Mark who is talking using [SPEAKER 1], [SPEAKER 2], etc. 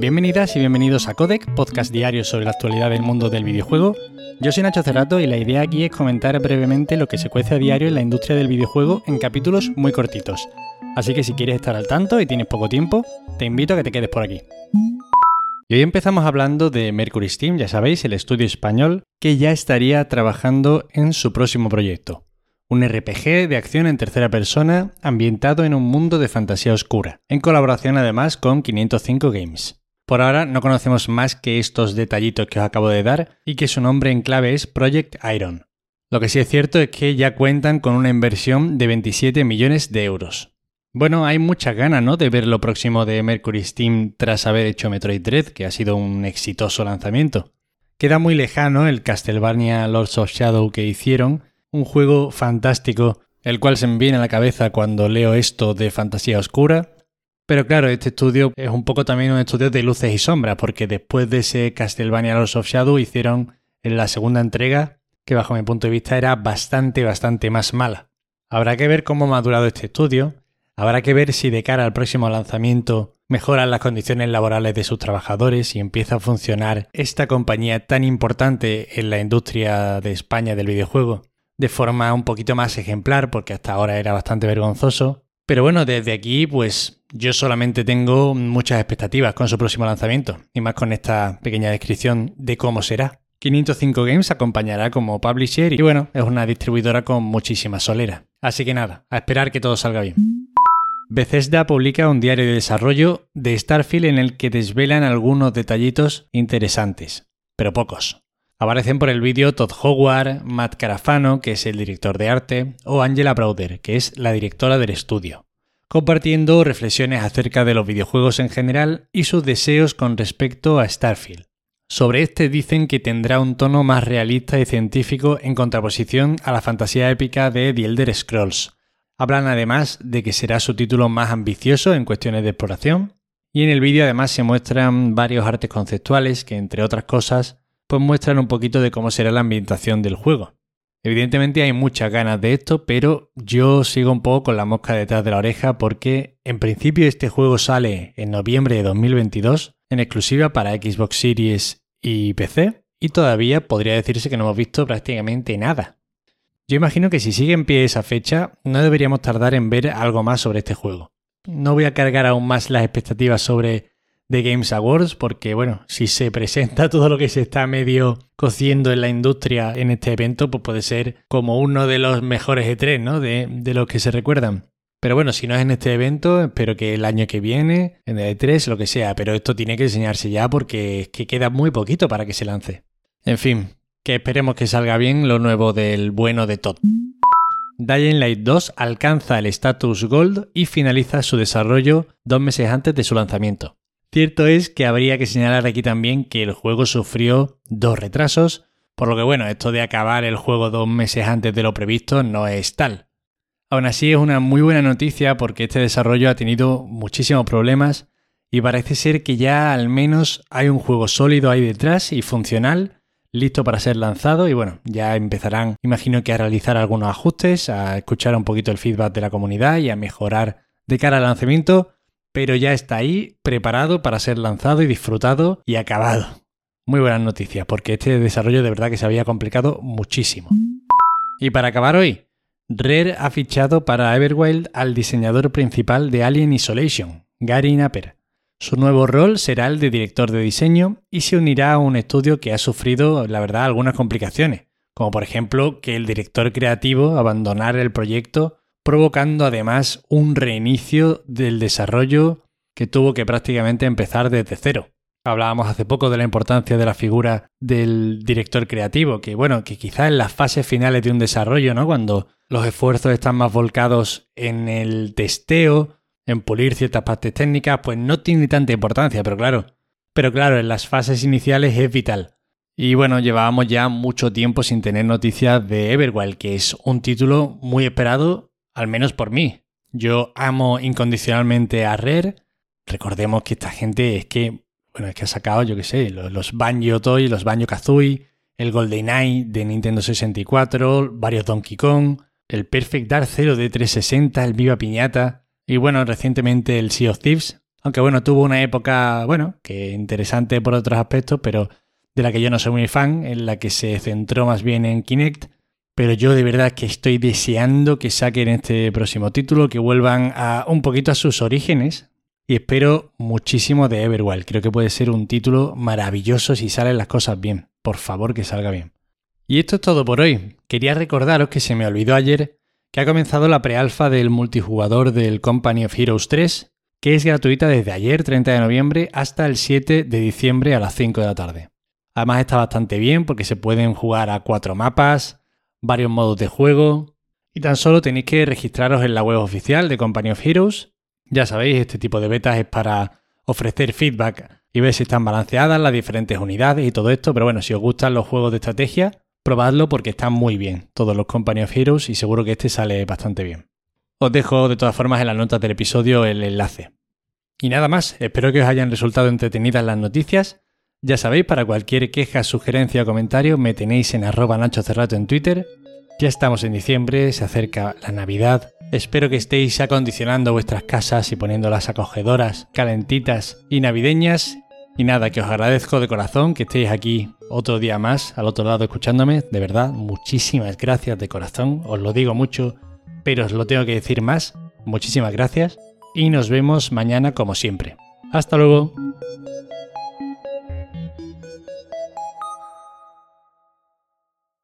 [SPEAKER 1] Bienvenidas y bienvenidos a Codec, podcast diario sobre la actualidad del mundo del videojuego. Yo soy Nacho Cerrato y la idea aquí es comentar brevemente lo que se cuece a diario en la industria del videojuego en capítulos muy cortitos. Así que si quieres estar al tanto y tienes poco tiempo, te invito a que te quedes por aquí. Y hoy empezamos hablando de Mercury Steam, ya sabéis, el estudio español, que ya estaría trabajando en su próximo proyecto un RPG de acción en tercera persona ambientado en un mundo de fantasía oscura, en colaboración además con 505 Games. Por ahora no conocemos más que estos detallitos que os acabo de dar y que su nombre en clave es Project Iron. Lo que sí es cierto es que ya cuentan con una inversión de 27 millones de euros. Bueno, hay mucha gana, ¿no? De ver lo próximo de Mercury Steam tras haber hecho Metroid Dread, que ha sido un exitoso lanzamiento. Queda muy lejano el Castlevania Lords of Shadow que hicieron, un juego fantástico, el cual se me viene a la cabeza cuando leo esto de fantasía oscura. Pero claro, este estudio es un poco también un estudio de luces y sombras, porque después de ese Castlevania Lords of Shadow hicieron la segunda entrega, que bajo mi punto de vista era bastante, bastante más mala. Habrá que ver cómo ha madurado este estudio, habrá que ver si de cara al próximo lanzamiento mejoran las condiciones laborales de sus trabajadores y empieza a funcionar esta compañía tan importante en la industria de España del videojuego de forma un poquito más ejemplar, porque hasta ahora era bastante vergonzoso. Pero bueno, desde aquí, pues yo solamente tengo muchas expectativas con su próximo lanzamiento, y más con esta pequeña descripción de cómo será. 505 Games acompañará como publisher y bueno, es una distribuidora con muchísima solera. Así que nada, a esperar que todo salga bien. Bethesda publica un diario de desarrollo de Starfield en el que desvelan algunos detallitos interesantes, pero pocos. Aparecen por el vídeo Todd Howard, Matt Carafano, que es el director de arte, o Angela Browder, que es la directora del estudio, compartiendo reflexiones acerca de los videojuegos en general y sus deseos con respecto a Starfield. Sobre este dicen que tendrá un tono más realista y científico en contraposición a la fantasía épica de The Elder Scrolls. Hablan además de que será su título más ambicioso en cuestiones de exploración, y en el vídeo además se muestran varios artes conceptuales que, entre otras cosas, pues muestran un poquito de cómo será la ambientación del juego. Evidentemente hay muchas ganas de esto, pero yo sigo un poco con la mosca detrás de la oreja porque en principio este juego sale en noviembre de 2022 en exclusiva para Xbox Series y PC y todavía podría decirse que no hemos visto prácticamente nada. Yo imagino que si sigue en pie esa fecha no deberíamos tardar en ver algo más sobre este juego. No voy a cargar aún más las expectativas sobre de Games Awards, porque bueno, si se presenta todo lo que se está medio cociendo en la industria en este evento, pues puede ser como uno de los mejores E3, ¿no? De, de los que se recuerdan. Pero bueno, si no es en este evento, espero que el año que viene, en el E3, lo que sea, pero esto tiene que enseñarse ya porque es que queda muy poquito para que se lance. En fin, que esperemos que salga bien lo nuevo del bueno de Todd. Dying Light 2 alcanza el status Gold y finaliza su desarrollo dos meses antes de su lanzamiento. Cierto es que habría que señalar aquí también que el juego sufrió dos retrasos, por lo que bueno, esto de acabar el juego dos meses antes de lo previsto no es tal. Aún así es una muy buena noticia porque este desarrollo ha tenido muchísimos problemas y parece ser que ya al menos hay un juego sólido ahí detrás y funcional, listo para ser lanzado y bueno, ya empezarán, imagino que a realizar algunos ajustes, a escuchar un poquito el feedback de la comunidad y a mejorar de cara al lanzamiento pero ya está ahí, preparado para ser lanzado y disfrutado y acabado. Muy buenas noticias, porque este desarrollo de verdad que se había complicado muchísimo. Y para acabar hoy, Rare ha fichado para Everwild al diseñador principal de Alien Isolation, Gary Napper. Su nuevo rol será el de director de diseño y se unirá a un estudio que ha sufrido, la verdad, algunas complicaciones, como por ejemplo que el director creativo abandonara el proyecto provocando además un reinicio del desarrollo que tuvo que prácticamente empezar desde cero. Hablábamos hace poco de la importancia de la figura del director creativo, que bueno, que quizás en las fases finales de un desarrollo, ¿no? Cuando los esfuerzos están más volcados en el testeo, en pulir ciertas partes técnicas, pues no tiene tanta importancia, pero claro, pero claro, en las fases iniciales es vital. Y bueno, llevábamos ya mucho tiempo sin tener noticias de Everwild, que es un título muy esperado al menos por mí. Yo amo incondicionalmente a Rare. Recordemos que esta gente es que, bueno, es que ha sacado, yo qué sé, los, Banjo Toy, los Banjo Kazooie, el GoldenEye de Nintendo 64, varios Donkey Kong, el Perfect Dark Zero de 360, el Viva Piñata y bueno, recientemente el Sea of Thieves. Aunque bueno, tuvo una época, bueno, que interesante por otros aspectos, pero de la que yo no soy muy fan, en la que se centró más bien en Kinect. Pero yo de verdad que estoy deseando que saquen este próximo título, que vuelvan a un poquito a sus orígenes. Y espero muchísimo de Everwild. Creo que puede ser un título maravilloso si salen las cosas bien. Por favor, que salga bien. Y esto es todo por hoy. Quería recordaros que se me olvidó ayer que ha comenzado la prealfa del multijugador del Company of Heroes 3, que es gratuita desde ayer, 30 de noviembre, hasta el 7 de diciembre a las 5 de la tarde. Además está bastante bien porque se pueden jugar a cuatro mapas, varios modos de juego, y tan solo tenéis que registraros en la web oficial de Company of Heroes. Ya sabéis, este tipo de betas es para ofrecer feedback y ver si están balanceadas las diferentes unidades y todo esto, pero bueno, si os gustan los juegos de estrategia, probadlo porque están muy bien todos los Company of Heroes y seguro que este sale bastante bien. Os dejo de todas formas en las notas del episodio el enlace. Y nada más, espero que os hayan resultado entretenidas las noticias ya sabéis, para cualquier queja, sugerencia o comentario me tenéis en arroba Nacho Cerrato en Twitter. Ya estamos en diciembre, se acerca la Navidad. Espero que estéis acondicionando vuestras casas y poniéndolas acogedoras, calentitas y navideñas. Y nada, que os agradezco de corazón que estéis aquí otro día más al otro lado escuchándome. De verdad, muchísimas gracias de corazón. Os lo digo mucho, pero os lo tengo que decir más. Muchísimas gracias. Y nos vemos mañana como siempre. Hasta luego.